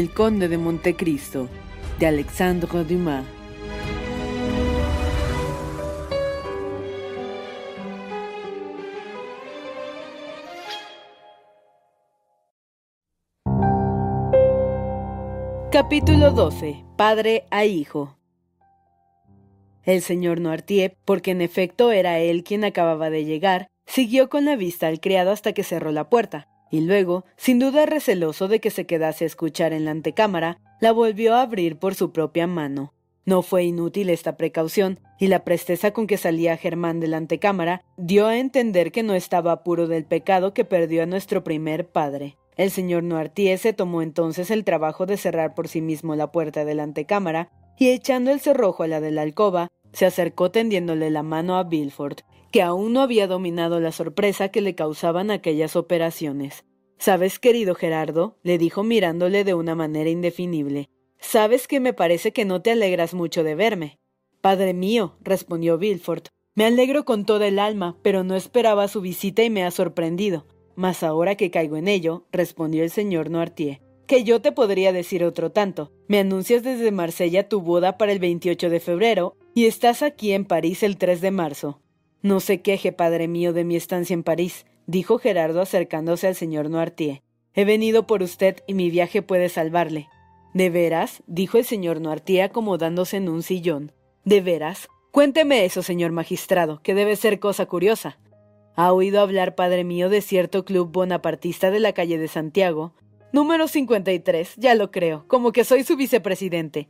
El Conde de Montecristo, de Alexandre Dumas. Capítulo 12. Padre a hijo. El señor Noirtier, porque en efecto era él quien acababa de llegar, siguió con la vista al criado hasta que cerró la puerta, y luego, sin duda receloso de que se quedase a escuchar en la antecámara, la volvió a abrir por su propia mano. No fue inútil esta precaución, y la presteza con que salía Germán de la antecámara dio a entender que no estaba puro del pecado que perdió a nuestro primer padre. El señor Noirtier se tomó entonces el trabajo de cerrar por sí mismo la puerta de la antecámara y echando el cerrojo a la de la alcoba, se acercó tendiéndole la mano a Bilford, que aún no había dominado la sorpresa que le causaban aquellas operaciones. Sabes, querido Gerardo, le dijo mirándole de una manera indefinible, sabes que me parece que no te alegras mucho de verme. Padre mío, respondió Bilford, me alegro con toda el alma, pero no esperaba su visita y me ha sorprendido. Mas ahora que caigo en ello, respondió el señor Noirtier, que yo te podría decir otro tanto. Me anuncias desde Marsella tu boda para el 28 de febrero y estás aquí en París el 3 de marzo. No se queje, padre mío, de mi estancia en París, dijo Gerardo acercándose al señor Noirtier. He venido por usted y mi viaje puede salvarle. ¿De veras? dijo el señor Noirtier acomodándose en un sillón. ¿De veras? Cuénteme eso, señor magistrado, que debe ser cosa curiosa. ¿Ha oído hablar, padre mío, de cierto club bonapartista de la calle de Santiago? Número 53, ya lo creo, como que soy su vicepresidente.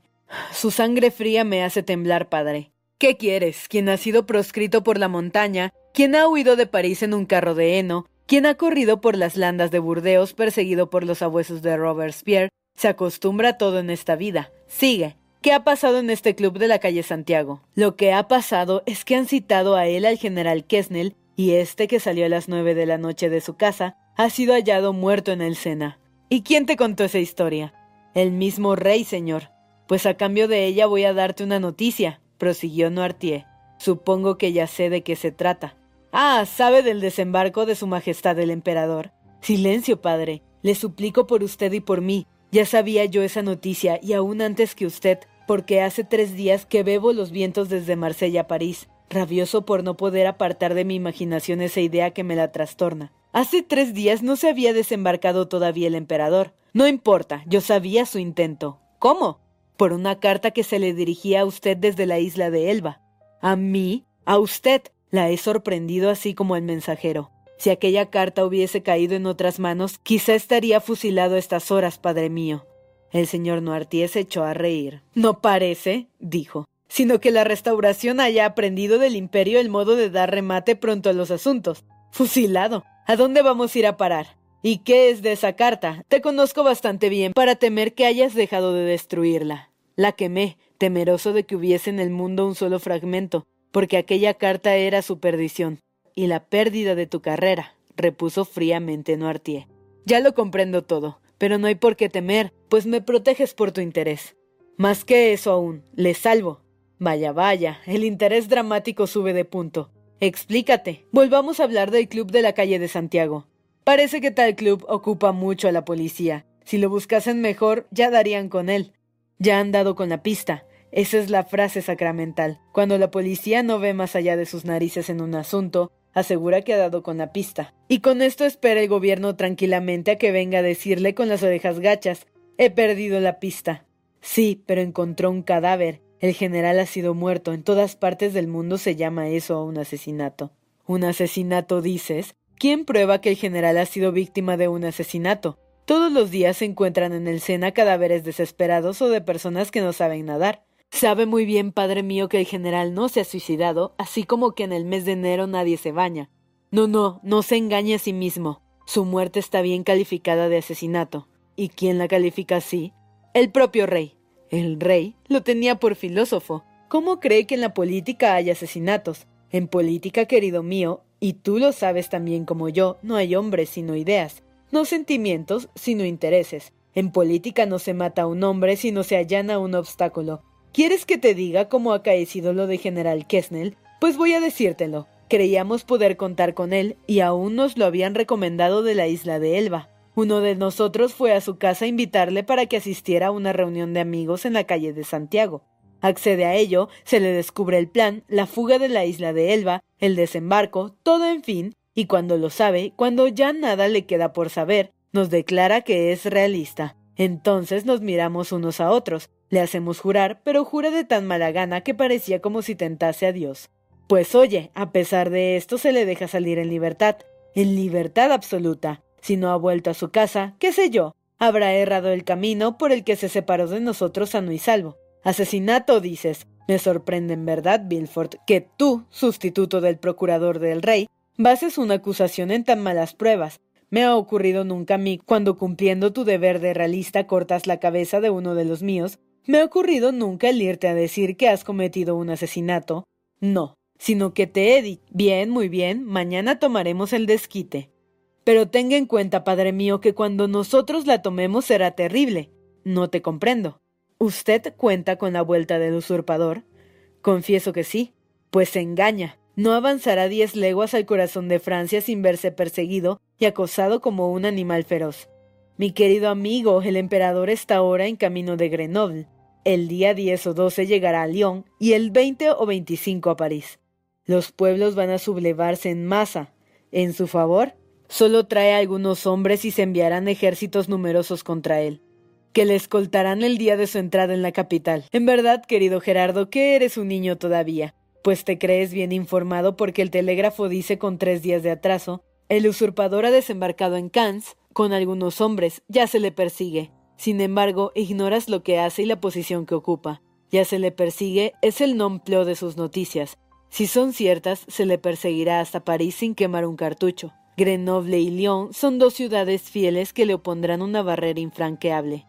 Su sangre fría me hace temblar, padre. ¿Qué quieres? Quien ha sido proscrito por la montaña, quien ha huido de París en un carro de heno, quien ha corrido por las landas de Burdeos perseguido por los abuesos de Robespierre, se acostumbra a todo en esta vida. Sigue. ¿Qué ha pasado en este club de la calle Santiago? Lo que ha pasado es que han citado a él al general Kesnel y este que salió a las nueve de la noche de su casa ha sido hallado muerto en el Sena. ¿Y quién te contó esa historia? El mismo rey, señor. Pues a cambio de ella voy a darte una noticia, prosiguió Noirtier. Supongo que ya sé de qué se trata. Ah, sabe del desembarco de Su Majestad el Emperador. Silencio, padre. Le suplico por usted y por mí. Ya sabía yo esa noticia, y aún antes que usted, porque hace tres días que bebo los vientos desde Marsella a París, rabioso por no poder apartar de mi imaginación esa idea que me la trastorna. Hace tres días no se había desembarcado todavía el emperador. No importa, yo sabía su intento. ¿Cómo? Por una carta que se le dirigía a usted desde la isla de Elba. ¿A mí? ¿A usted? La he sorprendido así como el mensajero. Si aquella carta hubiese caído en otras manos, quizá estaría fusilado a estas horas, padre mío. El señor Noirtier se echó a reír. No parece, dijo sino que la restauración haya aprendido del imperio el modo de dar remate pronto a los asuntos. Fusilado. ¿A dónde vamos a ir a parar? ¿Y qué es de esa carta? Te conozco bastante bien para temer que hayas dejado de destruirla. La quemé, temeroso de que hubiese en el mundo un solo fragmento, porque aquella carta era su perdición. Y la pérdida de tu carrera, repuso fríamente Noirtier. Ya lo comprendo todo, pero no hay por qué temer, pues me proteges por tu interés. Más que eso aún, le salvo. Vaya, vaya, el interés dramático sube de punto. Explícate. Volvamos a hablar del club de la calle de Santiago. Parece que tal club ocupa mucho a la policía. Si lo buscasen mejor, ya darían con él. Ya han dado con la pista. Esa es la frase sacramental. Cuando la policía no ve más allá de sus narices en un asunto, asegura que ha dado con la pista. Y con esto espera el gobierno tranquilamente a que venga a decirle con las orejas gachas He perdido la pista. Sí, pero encontró un cadáver. El general ha sido muerto. En todas partes del mundo se llama eso un asesinato. ¿Un asesinato dices? ¿Quién prueba que el general ha sido víctima de un asesinato? Todos los días se encuentran en el Sena cadáveres desesperados o de personas que no saben nadar. Sabe muy bien, padre mío, que el general no se ha suicidado, así como que en el mes de enero nadie se baña. No, no, no se engañe a sí mismo. Su muerte está bien calificada de asesinato. ¿Y quién la califica así? El propio rey. El rey lo tenía por filósofo. ¿Cómo cree que en la política hay asesinatos? En política, querido mío, y tú lo sabes también como yo, no hay hombres sino ideas, no sentimientos sino intereses. En política no se mata a un hombre sino se allana un obstáculo. ¿Quieres que te diga cómo ha acaecido lo de General Kessnel? Pues voy a decírtelo. Creíamos poder contar con él y aún nos lo habían recomendado de la isla de Elba. Uno de nosotros fue a su casa a invitarle para que asistiera a una reunión de amigos en la calle de Santiago. Accede a ello, se le descubre el plan, la fuga de la isla de Elba, el desembarco, todo en fin, y cuando lo sabe, cuando ya nada le queda por saber, nos declara que es realista. Entonces nos miramos unos a otros, le hacemos jurar, pero jura de tan mala gana que parecía como si tentase a Dios. Pues oye, a pesar de esto se le deja salir en libertad, en libertad absoluta. Si no ha vuelto a su casa, qué sé yo, habrá errado el camino por el que se separó de nosotros sano y salvo. Asesinato, dices. Me sorprende en verdad, Bilford, que tú, sustituto del procurador del rey, bases una acusación en tan malas pruebas. Me ha ocurrido nunca a mí, cuando cumpliendo tu deber de realista cortas la cabeza de uno de los míos, me ha ocurrido nunca el irte a decir que has cometido un asesinato. No, sino que te he dicho, bien, muy bien, mañana tomaremos el desquite. Pero tenga en cuenta, padre mío, que cuando nosotros la tomemos será terrible. No te comprendo. ¿Usted cuenta con la vuelta del usurpador? Confieso que sí. Pues se engaña. No avanzará diez leguas al corazón de Francia sin verse perseguido y acosado como un animal feroz. Mi querido amigo, el emperador está ahora en camino de Grenoble. El día 10 o 12 llegará a Lyon y el 20 o 25 a París. Los pueblos van a sublevarse en masa. En su favor, solo trae algunos hombres y se enviarán ejércitos numerosos contra él, que le escoltarán el día de su entrada en la capital. En verdad, querido Gerardo, que eres un niño todavía, pues te crees bien informado porque el telégrafo dice con tres días de atraso, el usurpador ha desembarcado en Cannes con algunos hombres, ya se le persigue. Sin embargo, ignoras lo que hace y la posición que ocupa. Ya se le persigue es el nompleo de sus noticias. Si son ciertas, se le perseguirá hasta París sin quemar un cartucho. Grenoble y Lyon son dos ciudades fieles que le opondrán una barrera infranqueable.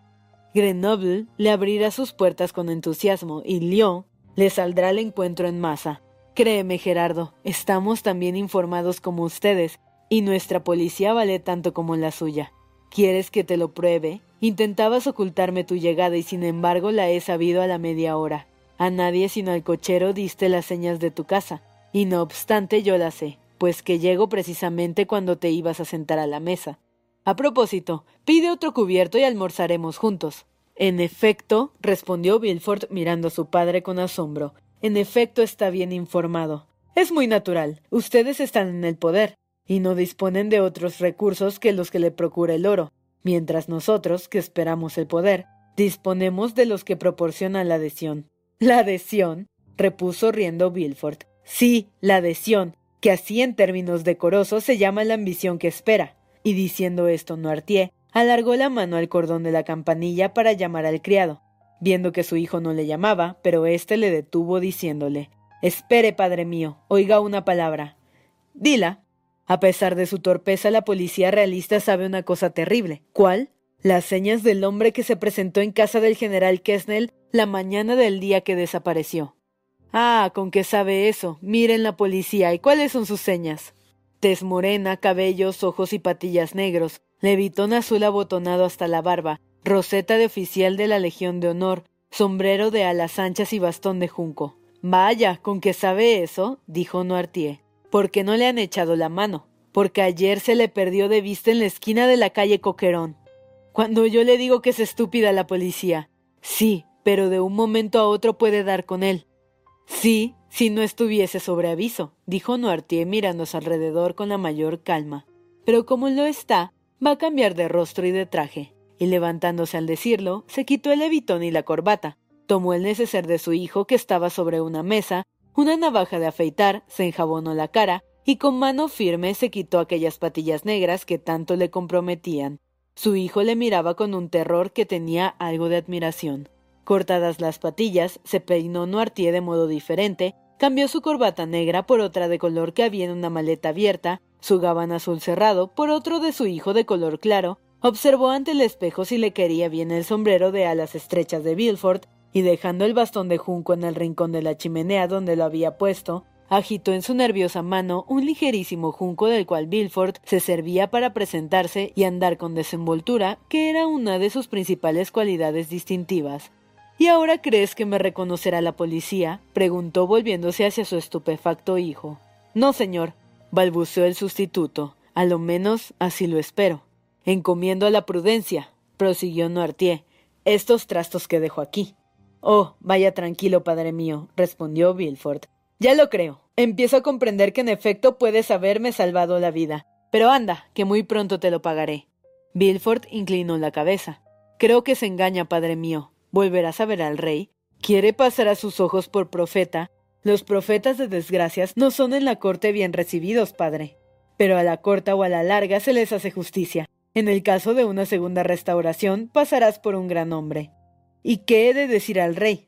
Grenoble le abrirá sus puertas con entusiasmo y Lyon le saldrá al encuentro en masa. Créeme, Gerardo, estamos tan bien informados como ustedes, y nuestra policía vale tanto como la suya. ¿Quieres que te lo pruebe? Intentabas ocultarme tu llegada y sin embargo la he sabido a la media hora. A nadie sino al cochero diste las señas de tu casa, y no obstante yo las sé, pues que llego precisamente cuando te ibas a sentar a la mesa. A propósito, pide otro cubierto y almorzaremos juntos. En efecto, respondió Bilford mirando a su padre con asombro. En efecto está bien informado. Es muy natural. Ustedes están en el poder y no disponen de otros recursos que los que le procura el oro, mientras nosotros, que esperamos el poder, disponemos de los que proporcionan la adhesión. La adhesión, repuso riendo Bilford. Sí, la adhesión, que así en términos decorosos se llama la ambición que espera. Y diciendo esto, Noirtier alargó la mano al cordón de la campanilla para llamar al criado, viendo que su hijo no le llamaba, pero éste le detuvo diciéndole Espere, padre mío, oiga una palabra. Dila, a pesar de su torpeza, la policía realista sabe una cosa terrible. ¿Cuál? Las señas del hombre que se presentó en casa del general Kessnel la mañana del día que desapareció. Ah, con qué sabe eso. Miren la policía. ¿Y cuáles son sus señas? Tez morena, cabellos, ojos y patillas negros, levitón azul abotonado hasta la barba, roseta de oficial de la Legión de Honor, sombrero de alas anchas y bastón de junco. Vaya, con que sabe eso, dijo Noirtier. ¿Por qué no le han echado la mano? Porque ayer se le perdió de vista en la esquina de la calle Coquerón. Cuando yo le digo que es estúpida la policía. Sí, pero de un momento a otro puede dar con él. Sí, si no estuviese sobre aviso, dijo Noirtier mirándose alrededor con la mayor calma. Pero como lo está, va a cambiar de rostro y de traje. Y levantándose al decirlo, se quitó el levitón y la corbata, tomó el neceser de su hijo que estaba sobre una mesa, una navaja de afeitar, se enjabonó la cara, y con mano firme se quitó aquellas patillas negras que tanto le comprometían. Su hijo le miraba con un terror que tenía algo de admiración. Cortadas las patillas, se peinó Noirtier de modo diferente, cambió su corbata negra por otra de color que había en una maleta abierta, su gabán azul cerrado por otro de su hijo de color claro, observó ante el espejo si le quería bien el sombrero de alas estrechas de Bilford, y dejando el bastón de junco en el rincón de la chimenea donde lo había puesto, agitó en su nerviosa mano un ligerísimo junco del cual Bilford se servía para presentarse y andar con desenvoltura, que era una de sus principales cualidades distintivas. ¿Y ahora crees que me reconocerá la policía? preguntó volviéndose hacia su estupefacto hijo. No, señor, balbuceó el sustituto. A lo menos así lo espero. Encomiendo a la prudencia, prosiguió Noirtier, estos trastos que dejo aquí. Oh, vaya tranquilo, padre mío, respondió Bilford. Ya lo creo. Empiezo a comprender que en efecto puedes haberme salvado la vida. Pero anda, que muy pronto te lo pagaré. Bilford inclinó la cabeza. Creo que se engaña, padre mío volverás a ver al rey, quiere pasar a sus ojos por profeta. Los profetas de desgracias no son en la corte bien recibidos, padre. Pero a la corta o a la larga se les hace justicia. En el caso de una segunda restauración, pasarás por un gran hombre. ¿Y qué he de decir al rey?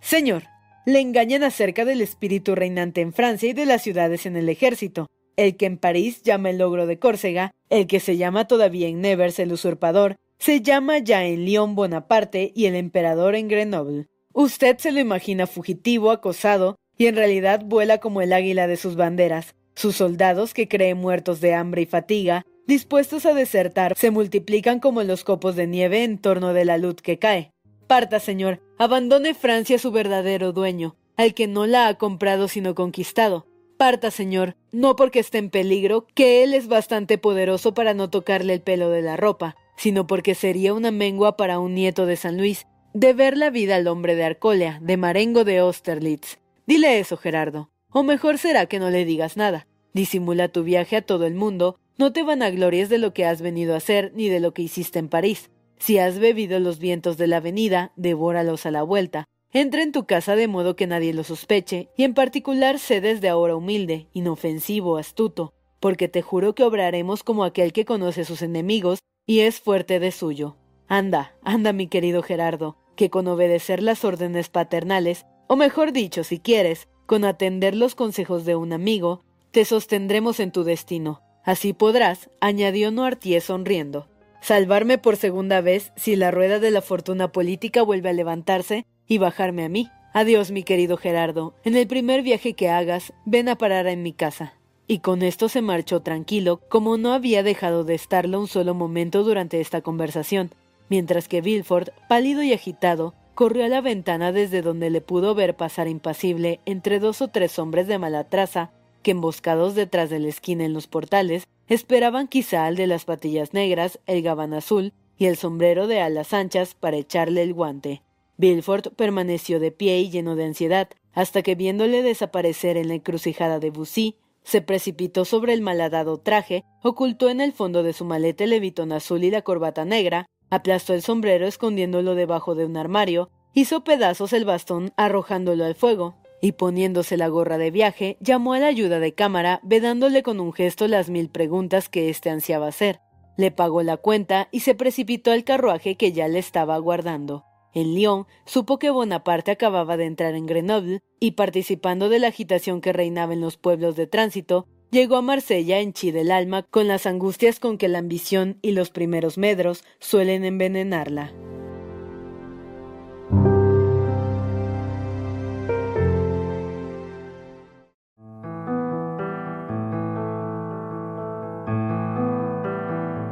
Señor, le engañan acerca del espíritu reinante en Francia y de las ciudades en el ejército. El que en París llama el logro de Córcega, el que se llama todavía en Nevers el usurpador, se llama ya en León Bonaparte y el emperador en Grenoble. Usted se lo imagina fugitivo, acosado, y en realidad vuela como el águila de sus banderas. Sus soldados, que creen muertos de hambre y fatiga, dispuestos a desertar, se multiplican como los copos de nieve en torno de la luz que cae. Parta, señor, abandone Francia a su verdadero dueño, al que no la ha comprado sino conquistado. Parta, señor, no porque esté en peligro, que él es bastante poderoso para no tocarle el pelo de la ropa sino porque sería una mengua para un nieto de San Luis, de ver la vida al hombre de Arcolia, de Marengo de Austerlitz. Dile eso, Gerardo. O mejor será que no le digas nada. Disimula tu viaje a todo el mundo, no te vanaglories de lo que has venido a hacer ni de lo que hiciste en París. Si has bebido los vientos de la avenida, devóralos a la vuelta. Entra en tu casa de modo que nadie lo sospeche, y en particular sé desde ahora humilde, inofensivo, astuto, porque te juro que obraremos como aquel que conoce sus enemigos y es fuerte de suyo. Anda, anda, mi querido Gerardo, que con obedecer las órdenes paternales, o mejor dicho, si quieres, con atender los consejos de un amigo, te sostendremos en tu destino. Así podrás, añadió Noirtier sonriendo, salvarme por segunda vez si la rueda de la fortuna política vuelve a levantarse y bajarme a mí. Adiós, mi querido Gerardo. En el primer viaje que hagas, ven a parar en mi casa y con esto se marchó tranquilo, como no había dejado de estarlo un solo momento durante esta conversación, mientras que Bilford, pálido y agitado, corrió a la ventana desde donde le pudo ver pasar impasible entre dos o tres hombres de mala traza, que emboscados detrás de la esquina en los portales, esperaban quizá al de las patillas negras, el gabán azul y el sombrero de alas anchas para echarle el guante. Bilford permaneció de pie y lleno de ansiedad, hasta que viéndole desaparecer en la encrucijada de Bussy, se precipitó sobre el malhadado traje, ocultó en el fondo de su maleta el levitón azul y la corbata negra, aplastó el sombrero escondiéndolo debajo de un armario, hizo pedazos el bastón arrojándolo al fuego, y poniéndose la gorra de viaje, llamó a la ayuda de cámara, vedándole con un gesto las mil preguntas que éste ansiaba hacer. Le pagó la cuenta y se precipitó al carruaje que ya le estaba aguardando. En Lyon supo que Bonaparte acababa de entrar en Grenoble y participando de la agitación que reinaba en los pueblos de tránsito, llegó a Marsella en chi del alma con las angustias con que la ambición y los primeros medros suelen envenenarla.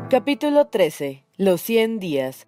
Capítulo 13. Los 100 días.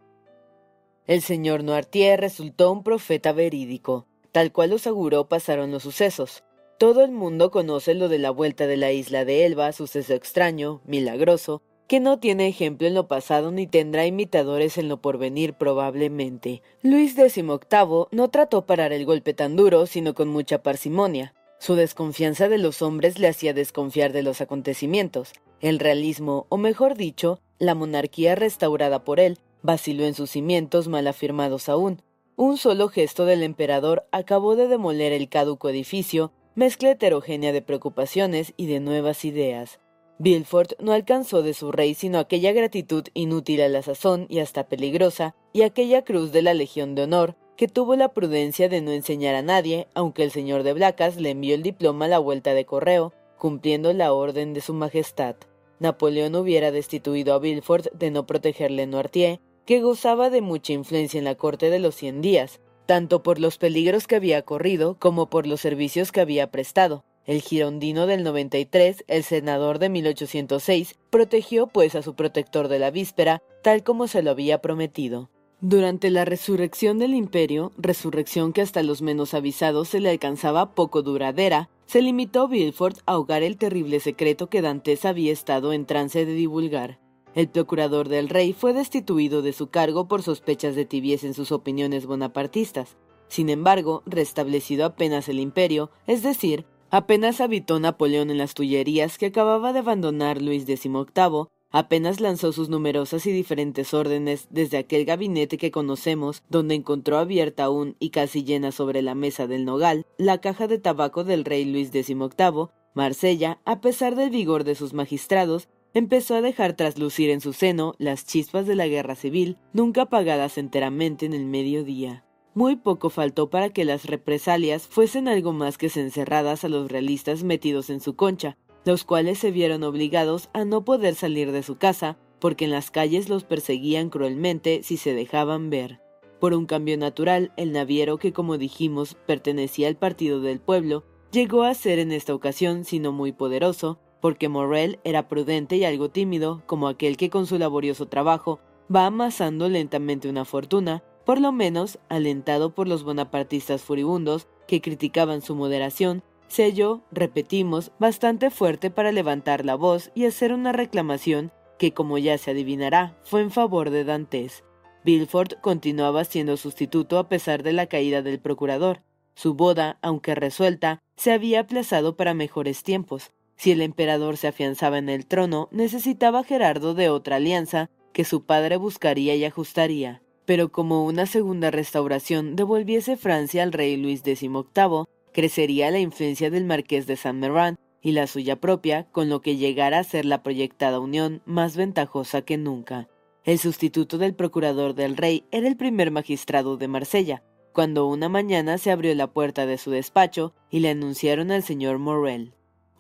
El señor Noirtier resultó un profeta verídico. Tal cual los auguró pasaron los sucesos. Todo el mundo conoce lo de la vuelta de la isla de Elba, suceso extraño, milagroso, que no tiene ejemplo en lo pasado ni tendrá imitadores en lo porvenir probablemente. Luis XVIII no trató parar el golpe tan duro, sino con mucha parsimonia. Su desconfianza de los hombres le hacía desconfiar de los acontecimientos. El realismo, o mejor dicho, la monarquía restaurada por él, vaciló en sus cimientos mal afirmados aún. Un solo gesto del emperador acabó de demoler el caduco edificio, mezcla heterogénea de preocupaciones y de nuevas ideas. Villefort no alcanzó de su rey sino aquella gratitud inútil a la sazón y hasta peligrosa, y aquella cruz de la Legión de Honor, que tuvo la prudencia de no enseñar a nadie, aunque el señor de Blacas le envió el diploma a la vuelta de correo, cumpliendo la orden de su majestad. Napoleón hubiera destituido a Villefort de no protegerle Noirtier, que gozaba de mucha influencia en la corte de los Cien Días, tanto por los peligros que había corrido como por los servicios que había prestado. El girondino del 93, el senador de 1806, protegió pues a su protector de la víspera, tal como se lo había prometido. Durante la resurrección del imperio, resurrección que hasta los menos avisados se le alcanzaba poco duradera, se limitó Villefort a ahogar el terrible secreto que Dantes había estado en trance de divulgar. El procurador del rey fue destituido de su cargo por sospechas de tibieza en sus opiniones bonapartistas. Sin embargo, restablecido apenas el imperio, es decir, apenas habitó Napoleón en las Tullerías que acababa de abandonar Luis XVIII, Apenas lanzó sus numerosas y diferentes órdenes desde aquel gabinete que conocemos, donde encontró abierta aún y casi llena sobre la mesa del nogal la caja de tabaco del rey Luis XVIII, Marsella, a pesar del vigor de sus magistrados, empezó a dejar traslucir en su seno las chispas de la guerra civil, nunca apagadas enteramente en el mediodía. Muy poco faltó para que las represalias fuesen algo más que encerradas a los realistas metidos en su concha, los cuales se vieron obligados a no poder salir de su casa, porque en las calles los perseguían cruelmente si se dejaban ver. Por un cambio natural, el naviero que como dijimos pertenecía al partido del pueblo, llegó a ser en esta ocasión sino muy poderoso, porque Morrel era prudente y algo tímido, como aquel que con su laborioso trabajo va amasando lentamente una fortuna, por lo menos alentado por los bonapartistas furibundos que criticaban su moderación sello, repetimos, bastante fuerte para levantar la voz y hacer una reclamación que, como ya se adivinará, fue en favor de Dantes. Bilford continuaba siendo sustituto a pesar de la caída del procurador. Su boda, aunque resuelta, se había aplazado para mejores tiempos. Si el emperador se afianzaba en el trono, necesitaba Gerardo de otra alianza que su padre buscaría y ajustaría. Pero como una segunda restauración devolviese Francia al rey Luis XVIII, crecería la influencia del marqués de Saint Méran y la suya propia, con lo que llegara a ser la proyectada unión más ventajosa que nunca. El sustituto del procurador del rey era el primer magistrado de Marsella, cuando una mañana se abrió la puerta de su despacho y le anunciaron al señor Morel.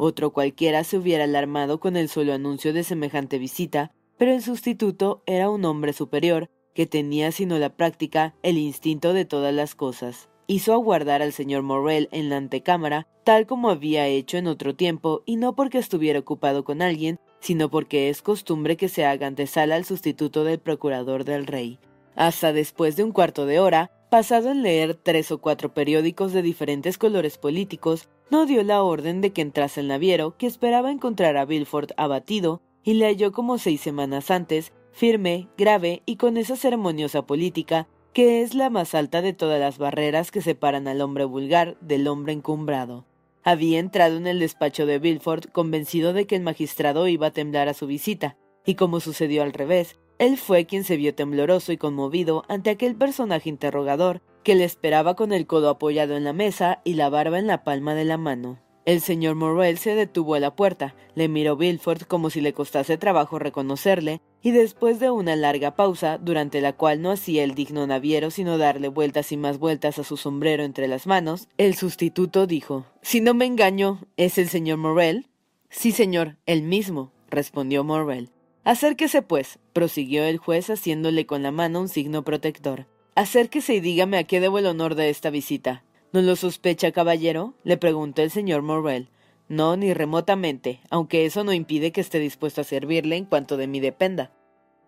Otro cualquiera se hubiera alarmado con el solo anuncio de semejante visita, pero el sustituto era un hombre superior, que tenía sino la práctica el instinto de todas las cosas hizo aguardar al señor Morrel en la antecámara, tal como había hecho en otro tiempo, y no porque estuviera ocupado con alguien, sino porque es costumbre que se haga antesala al sustituto del procurador del rey. Hasta después de un cuarto de hora, pasado en leer tres o cuatro periódicos de diferentes colores políticos, no dio la orden de que entrase el naviero, que esperaba encontrar a Bilford abatido, y le halló como seis semanas antes, firme, grave y con esa ceremoniosa política que es la más alta de todas las barreras que separan al hombre vulgar del hombre encumbrado. Había entrado en el despacho de Bilford convencido de que el magistrado iba a temblar a su visita, y como sucedió al revés, él fue quien se vio tembloroso y conmovido ante aquel personaje interrogador que le esperaba con el codo apoyado en la mesa y la barba en la palma de la mano. El señor Morrel se detuvo a la puerta, le miró Bilford como si le costase trabajo reconocerle, y después de una larga pausa, durante la cual no hacía el digno naviero sino darle vueltas y más vueltas a su sombrero entre las manos, el sustituto dijo Si no me engaño, ¿es el señor Morrel? Sí, señor, el mismo, respondió Morrel. Acérquese, pues, prosiguió el juez haciéndole con la mano un signo protector. Acérquese y dígame a qué debo el honor de esta visita. ¿No lo sospecha, caballero? le preguntó el señor Morrel. No, ni remotamente, aunque eso no impide que esté dispuesto a servirle en cuanto de mí dependa.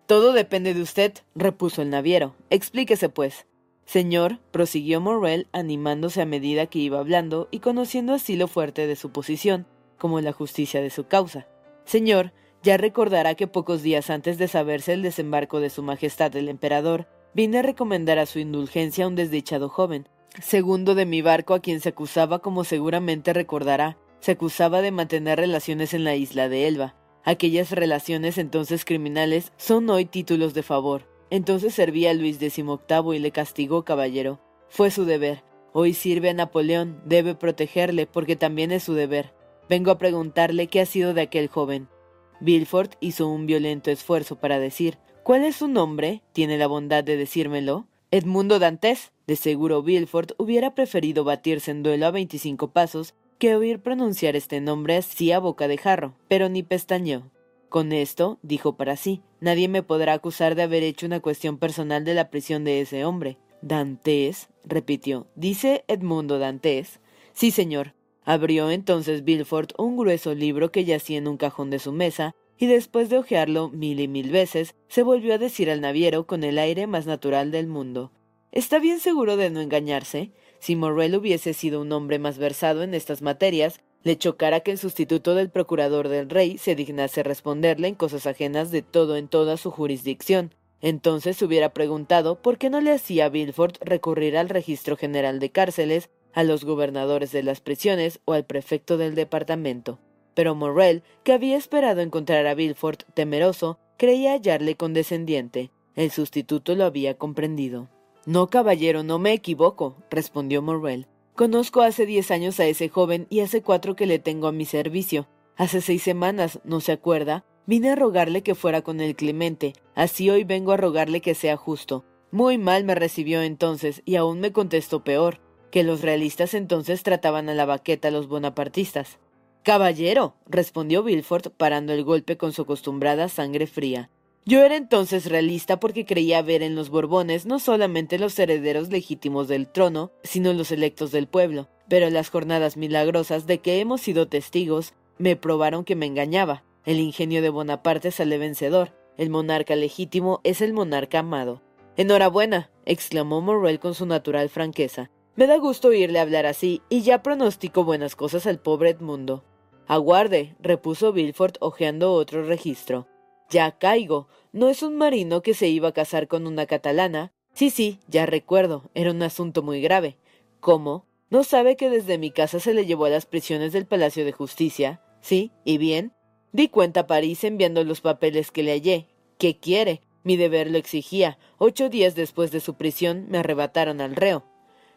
Todo depende de usted, repuso el naviero. Explíquese, pues. Señor, prosiguió Morrel, animándose a medida que iba hablando y conociendo así lo fuerte de su posición, como la justicia de su causa. Señor, ya recordará que pocos días antes de saberse el desembarco de Su Majestad el Emperador, vine a recomendar a su indulgencia a un desdichado joven, segundo de mi barco a quien se acusaba, como seguramente recordará, se acusaba de mantener relaciones en la isla de Elba. Aquellas relaciones entonces criminales son hoy títulos de favor. Entonces servía a Luis XVIII y le castigó, caballero. Fue su deber. Hoy sirve a Napoleón, debe protegerle, porque también es su deber. Vengo a preguntarle qué ha sido de aquel joven. Bilford hizo un violento esfuerzo para decir ¿Cuál es su nombre? ¿Tiene la bondad de decírmelo? Edmundo Dantes. De seguro Bilford hubiera preferido batirse en duelo a veinticinco pasos que oír pronunciar este nombre así a boca de jarro, pero ni pestañeó. Con esto, dijo para sí, nadie me podrá acusar de haber hecho una cuestión personal de la prisión de ese hombre. Dantes, repitió. ¿Dice Edmundo Dantes? Sí, señor. Abrió entonces Bilford un grueso libro que yacía en un cajón de su mesa, y después de hojearlo mil y mil veces, se volvió a decir al naviero con el aire más natural del mundo. ¿Está bien seguro de no engañarse? Si Morrel hubiese sido un hombre más versado en estas materias, le chocara que el sustituto del procurador del rey se dignase responderle en cosas ajenas de todo en toda su jurisdicción. Entonces se hubiera preguntado por qué no le hacía a Bilford recurrir al registro general de cárceles, a los gobernadores de las prisiones o al prefecto del departamento. Pero Morrel, que había esperado encontrar a Bilford temeroso, creía hallarle condescendiente. El sustituto lo había comprendido. No, caballero, no me equivoco, respondió Morrel. Conozco hace diez años a ese joven y hace cuatro que le tengo a mi servicio. Hace seis semanas, ¿no se acuerda? Vine a rogarle que fuera con el Clemente, así hoy vengo a rogarle que sea justo. Muy mal me recibió entonces, y aún me contestó peor, que los realistas entonces trataban a la baqueta a los bonapartistas. Caballero, respondió Bilford, parando el golpe con su acostumbrada sangre fría. Yo era entonces realista porque creía ver en los Borbones no solamente los herederos legítimos del trono, sino los electos del pueblo. Pero las jornadas milagrosas de que hemos sido testigos me probaron que me engañaba. El ingenio de Bonaparte sale vencedor. El monarca legítimo es el monarca amado. Enhorabuena, exclamó Morrel con su natural franqueza. Me da gusto oírle hablar así, y ya pronostico buenas cosas al pobre Edmundo. Aguarde, repuso Bilford hojeando otro registro. Ya caigo. ¿No es un marino que se iba a casar con una catalana? Sí, sí, ya recuerdo. Era un asunto muy grave. ¿Cómo? ¿No sabe que desde mi casa se le llevó a las prisiones del Palacio de Justicia? Sí, ¿y bien? Di cuenta a París enviando los papeles que le hallé. ¿Qué quiere? Mi deber lo exigía. Ocho días después de su prisión me arrebataron al reo.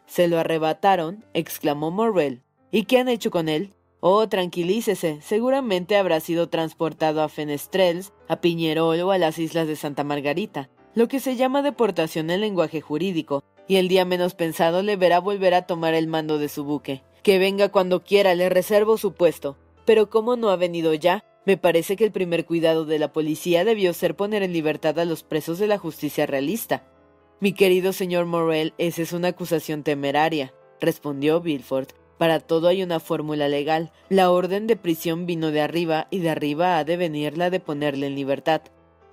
¿Se lo arrebataron? exclamó Morrel. ¿Y qué han hecho con él? Oh, tranquilícese, seguramente habrá sido transportado a Fenestrels, a Piñerol o a las islas de Santa Margarita, lo que se llama deportación en lenguaje jurídico, y el día menos pensado le verá volver a tomar el mando de su buque. Que venga cuando quiera, le reservo su puesto. Pero como no ha venido ya, me parece que el primer cuidado de la policía debió ser poner en libertad a los presos de la justicia realista. Mi querido señor Morel, esa es una acusación temeraria, respondió Bilford. Para todo hay una fórmula legal. La orden de prisión vino de arriba y de arriba ha de venir la de ponerle en libertad.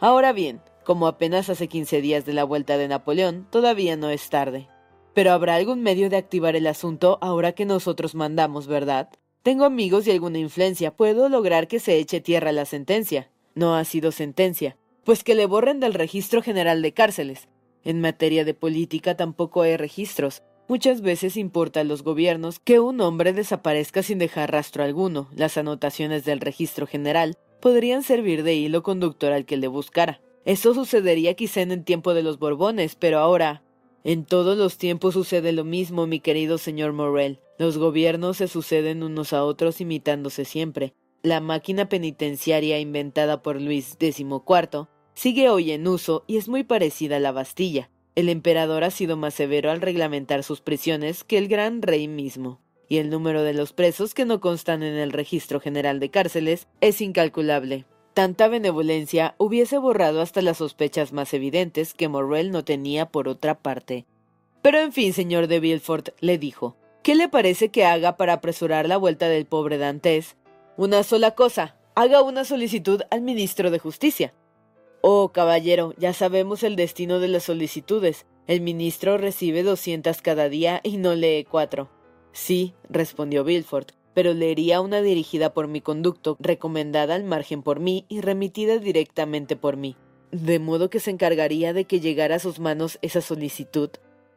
Ahora bien, como apenas hace quince días de la vuelta de Napoleón, todavía no es tarde. Pero habrá algún medio de activar el asunto ahora que nosotros mandamos, ¿verdad? Tengo amigos y alguna influencia. Puedo lograr que se eche tierra la sentencia. No ha sido sentencia. Pues que le borren del registro general de cárceles. En materia de política tampoco hay registros. Muchas veces importa a los gobiernos que un hombre desaparezca sin dejar rastro alguno. Las anotaciones del registro general podrían servir de hilo conductor al que le buscara. Eso sucedería quizá en el tiempo de los Borbones, pero ahora. En todos los tiempos sucede lo mismo, mi querido señor Morel. Los gobiernos se suceden unos a otros imitándose siempre. La máquina penitenciaria inventada por Luis XIV sigue hoy en uso y es muy parecida a la Bastilla. El emperador ha sido más severo al reglamentar sus prisiones que el gran rey mismo, y el número de los presos que no constan en el registro general de cárceles es incalculable. Tanta benevolencia hubiese borrado hasta las sospechas más evidentes que Morrel no tenía por otra parte. Pero en fin, señor de Villefort, le dijo, ¿qué le parece que haga para apresurar la vuelta del pobre Dantes? Una sola cosa, haga una solicitud al ministro de Justicia. Oh, caballero, ya sabemos el destino de las solicitudes. El ministro recibe doscientas cada día y no lee cuatro. Sí, respondió Bilford, pero leería una dirigida por mi conducto, recomendada al margen por mí y remitida directamente por mí. De modo que se encargaría de que llegara a sus manos esa solicitud.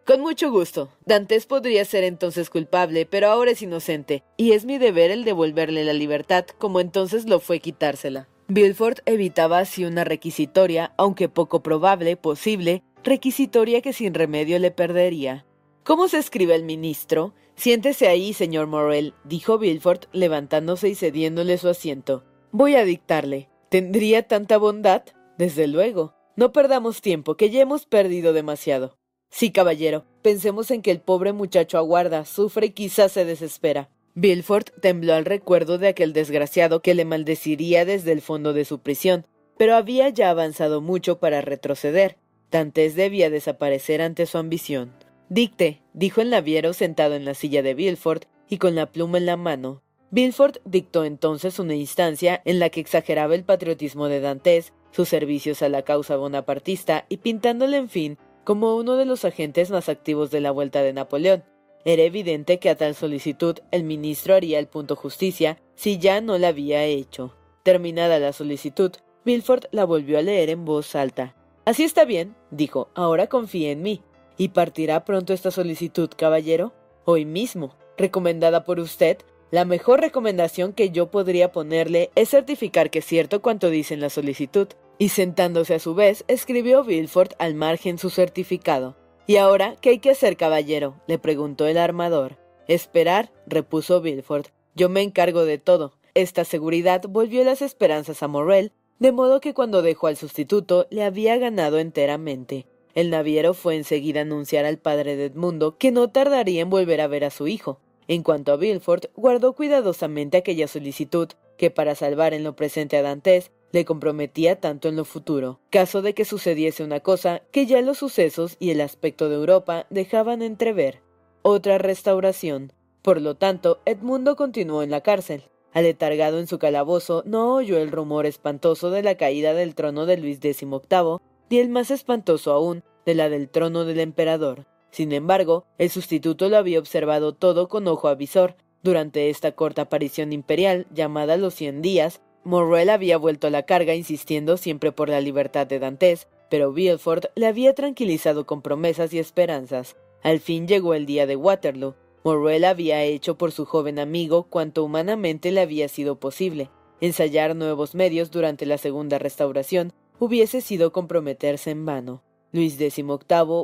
Con mucho gusto. Dantes podría ser entonces culpable, pero ahora es inocente, y es mi deber el devolverle la libertad, como entonces lo fue quitársela. Bilford evitaba así una requisitoria, aunque poco probable, posible, requisitoria que sin remedio le perdería. ¿Cómo se escribe el ministro? Siéntese ahí, señor Morrel, dijo Bilford, levantándose y cediéndole su asiento. Voy a dictarle. ¿Tendría tanta bondad? Desde luego. No perdamos tiempo, que ya hemos perdido demasiado. Sí, caballero, pensemos en que el pobre muchacho aguarda, sufre y quizás se desespera. Bilford tembló al recuerdo de aquel desgraciado que le maldeciría desde el fondo de su prisión, pero había ya avanzado mucho para retroceder. Dantes debía desaparecer ante su ambición. Dicte, dijo el naviero sentado en la silla de Bilford y con la pluma en la mano. Bilford dictó entonces una instancia en la que exageraba el patriotismo de Dantes, sus servicios a la causa bonapartista y pintándole en fin como uno de los agentes más activos de la vuelta de Napoleón. Era evidente que a tal solicitud el ministro haría el punto justicia si ya no la había hecho. Terminada la solicitud, Bilford la volvió a leer en voz alta. Así está bien, dijo, ahora confíe en mí. ¿Y partirá pronto esta solicitud, caballero? Hoy mismo. Recomendada por usted, la mejor recomendación que yo podría ponerle es certificar que es cierto cuanto dice en la solicitud. Y sentándose a su vez, escribió Bilford al margen su certificado. ¿Y ahora qué hay que hacer, caballero? le preguntó el armador. Esperar, repuso Bilford. Yo me encargo de todo. Esta seguridad volvió las esperanzas a Morrel, de modo que cuando dejó al sustituto le había ganado enteramente. El naviero fue enseguida a anunciar al padre de Edmundo que no tardaría en volver a ver a su hijo. En cuanto a Bilford, guardó cuidadosamente aquella solicitud que para salvar en lo presente a Dantes le comprometía tanto en lo futuro, caso de que sucediese una cosa que ya los sucesos y el aspecto de Europa dejaban entrever. Otra restauración. Por lo tanto, Edmundo continuó en la cárcel. Aletargado en su calabozo, no oyó el rumor espantoso de la caída del trono de Luis XVIII, y el más espantoso aún, de la del trono del emperador. Sin embargo, el sustituto lo había observado todo con ojo avisor. Durante esta corta aparición imperial, llamada los cien días, Morrel había vuelto a la carga insistiendo siempre por la libertad de Dantes, pero Villefort le había tranquilizado con promesas y esperanzas. Al fin llegó el día de Waterloo. Morrel había hecho por su joven amigo cuanto humanamente le había sido posible. Ensayar nuevos medios durante la segunda restauración hubiese sido comprometerse en vano. Luis XVIII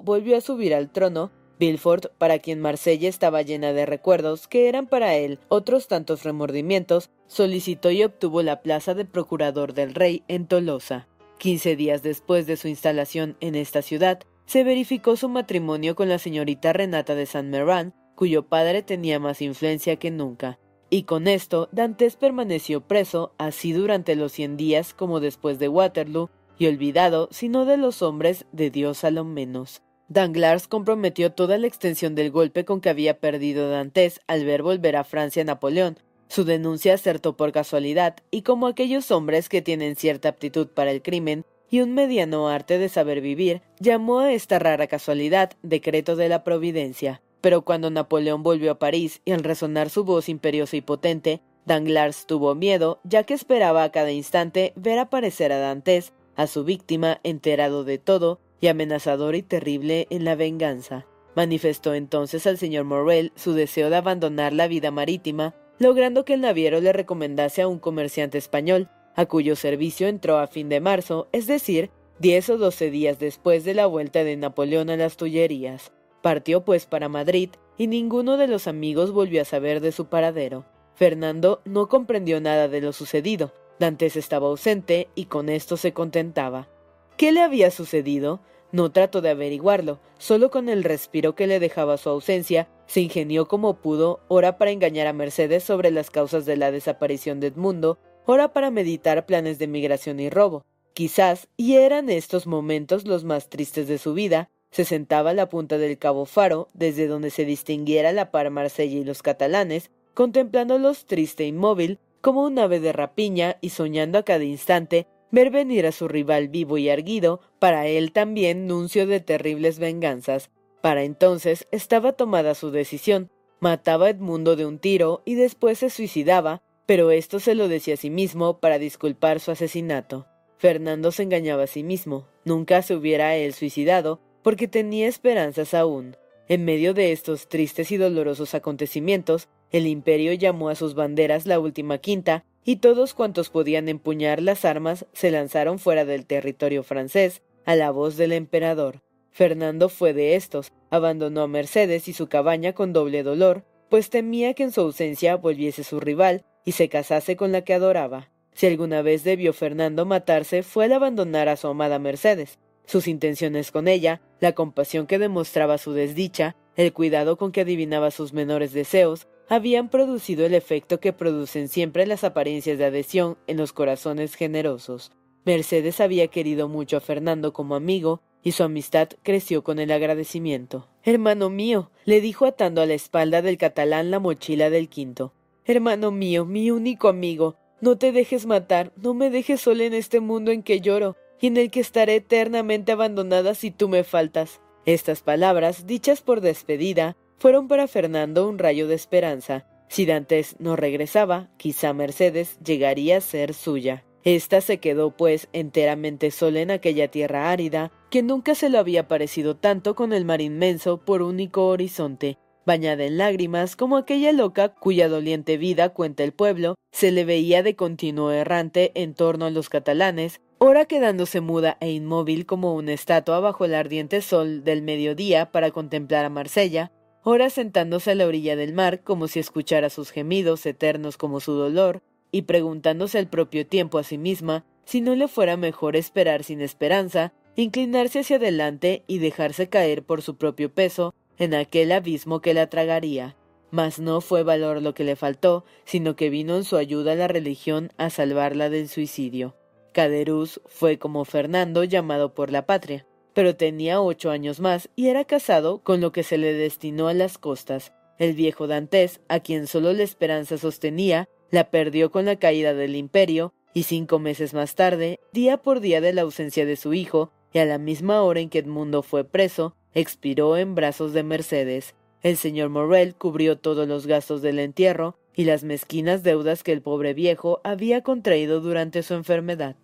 volvió a subir al trono, Bilford, para quien Marsella estaba llena de recuerdos que eran para él otros tantos remordimientos, solicitó y obtuvo la plaza de procurador del rey en Tolosa. Quince días después de su instalación en esta ciudad, se verificó su matrimonio con la señorita Renata de San Meran, cuyo padre tenía más influencia que nunca. Y con esto, Dantes permaneció preso, así durante los cien días como después de Waterloo, y olvidado, sino de los hombres, de Dios a lo menos. Danglars comprometió toda la extensión del golpe con que había perdido Dantes al ver volver a Francia a Napoleón. Su denuncia acertó por casualidad, y como aquellos hombres que tienen cierta aptitud para el crimen y un mediano arte de saber vivir, llamó a esta rara casualidad decreto de la providencia. Pero cuando Napoleón volvió a París y al resonar su voz imperiosa y potente, Danglars tuvo miedo, ya que esperaba a cada instante ver aparecer a Dantes a su víctima enterado de todo y amenazador y terrible en la venganza. Manifestó entonces al señor Morrel su deseo de abandonar la vida marítima, logrando que el naviero le recomendase a un comerciante español, a cuyo servicio entró a fin de marzo, es decir, diez o doce días después de la vuelta de Napoleón a las Tullerías. Partió pues para Madrid y ninguno de los amigos volvió a saber de su paradero. Fernando no comprendió nada de lo sucedido, Dantes estaba ausente y con esto se contentaba. ¿Qué le había sucedido? No trató de averiguarlo, solo con el respiro que le dejaba su ausencia, se ingenió como pudo, ora para engañar a Mercedes sobre las causas de la desaparición de Edmundo, ora para meditar planes de migración y robo. Quizás, y eran estos momentos los más tristes de su vida, se sentaba a la punta del cabo Faro, desde donde se distinguiera la par Marsella y los catalanes, contemplándolos triste e inmóvil, como un ave de rapiña y soñando a cada instante ver venir a su rival vivo y erguido, para él también nuncio de terribles venganzas. Para entonces estaba tomada su decisión. Mataba a Edmundo de un tiro y después se suicidaba, pero esto se lo decía a sí mismo para disculpar su asesinato. Fernando se engañaba a sí mismo. Nunca se hubiera él suicidado, porque tenía esperanzas aún. En medio de estos tristes y dolorosos acontecimientos, el imperio llamó a sus banderas la última quinta, y todos cuantos podían empuñar las armas se lanzaron fuera del territorio francés, a la voz del emperador. Fernando fue de estos, abandonó a Mercedes y su cabaña con doble dolor, pues temía que en su ausencia volviese su rival y se casase con la que adoraba. Si alguna vez debió Fernando matarse fue al abandonar a su amada Mercedes. Sus intenciones con ella, la compasión que demostraba su desdicha, el cuidado con que adivinaba sus menores deseos, habían producido el efecto que producen siempre las apariencias de adhesión en los corazones generosos. Mercedes había querido mucho a Fernando como amigo, y su amistad creció con el agradecimiento. Hermano mío, le dijo atando a la espalda del catalán la mochila del quinto. Hermano mío, mi único amigo, no te dejes matar, no me dejes sola en este mundo en que lloro, y en el que estaré eternamente abandonada si tú me faltas. Estas palabras, dichas por despedida, fueron para Fernando un rayo de esperanza. Si Dantes no regresaba, quizá Mercedes llegaría a ser suya. Esta se quedó, pues, enteramente sola en aquella tierra árida, que nunca se lo había parecido tanto con el mar inmenso por único horizonte, bañada en lágrimas como aquella loca cuya doliente vida cuenta el pueblo, se le veía de continuo errante en torno a los catalanes, ora quedándose muda e inmóvil como una estatua bajo el ardiente sol del mediodía para contemplar a Marsella, ora sentándose a la orilla del mar como si escuchara sus gemidos eternos como su dolor, y preguntándose al propio tiempo a sí misma si no le fuera mejor esperar sin esperanza, inclinarse hacia adelante y dejarse caer por su propio peso en aquel abismo que la tragaría. Mas no fue valor lo que le faltó, sino que vino en su ayuda la religión a salvarla del suicidio. Caderuz fue como Fernando llamado por la patria, pero tenía ocho años más y era casado con lo que se le destinó a las costas. El viejo Dantes, a quien solo la esperanza sostenía, la perdió con la caída del imperio, y cinco meses más tarde, día por día de la ausencia de su hijo, y a la misma hora en que Edmundo fue preso, expiró en brazos de Mercedes. El señor Morrel cubrió todos los gastos del entierro y las mezquinas deudas que el pobre viejo había contraído durante su enfermedad.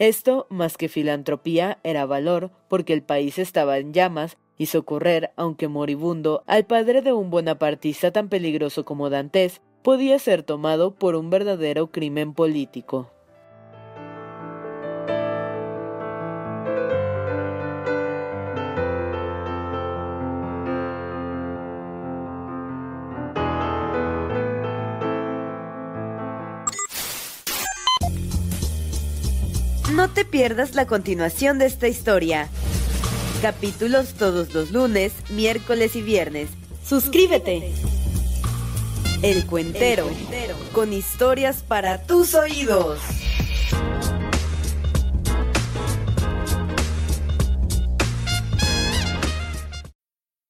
Esto, más que filantropía, era valor, porque el país estaba en llamas, y socorrer, aunque moribundo, al padre de un bonapartista tan peligroso como Dantes, podía ser tomado por un verdadero crimen político. Te pierdas la continuación de esta historia. Capítulos todos los lunes, miércoles y viernes. Suscríbete. El Cuentero, con historias para tus oídos.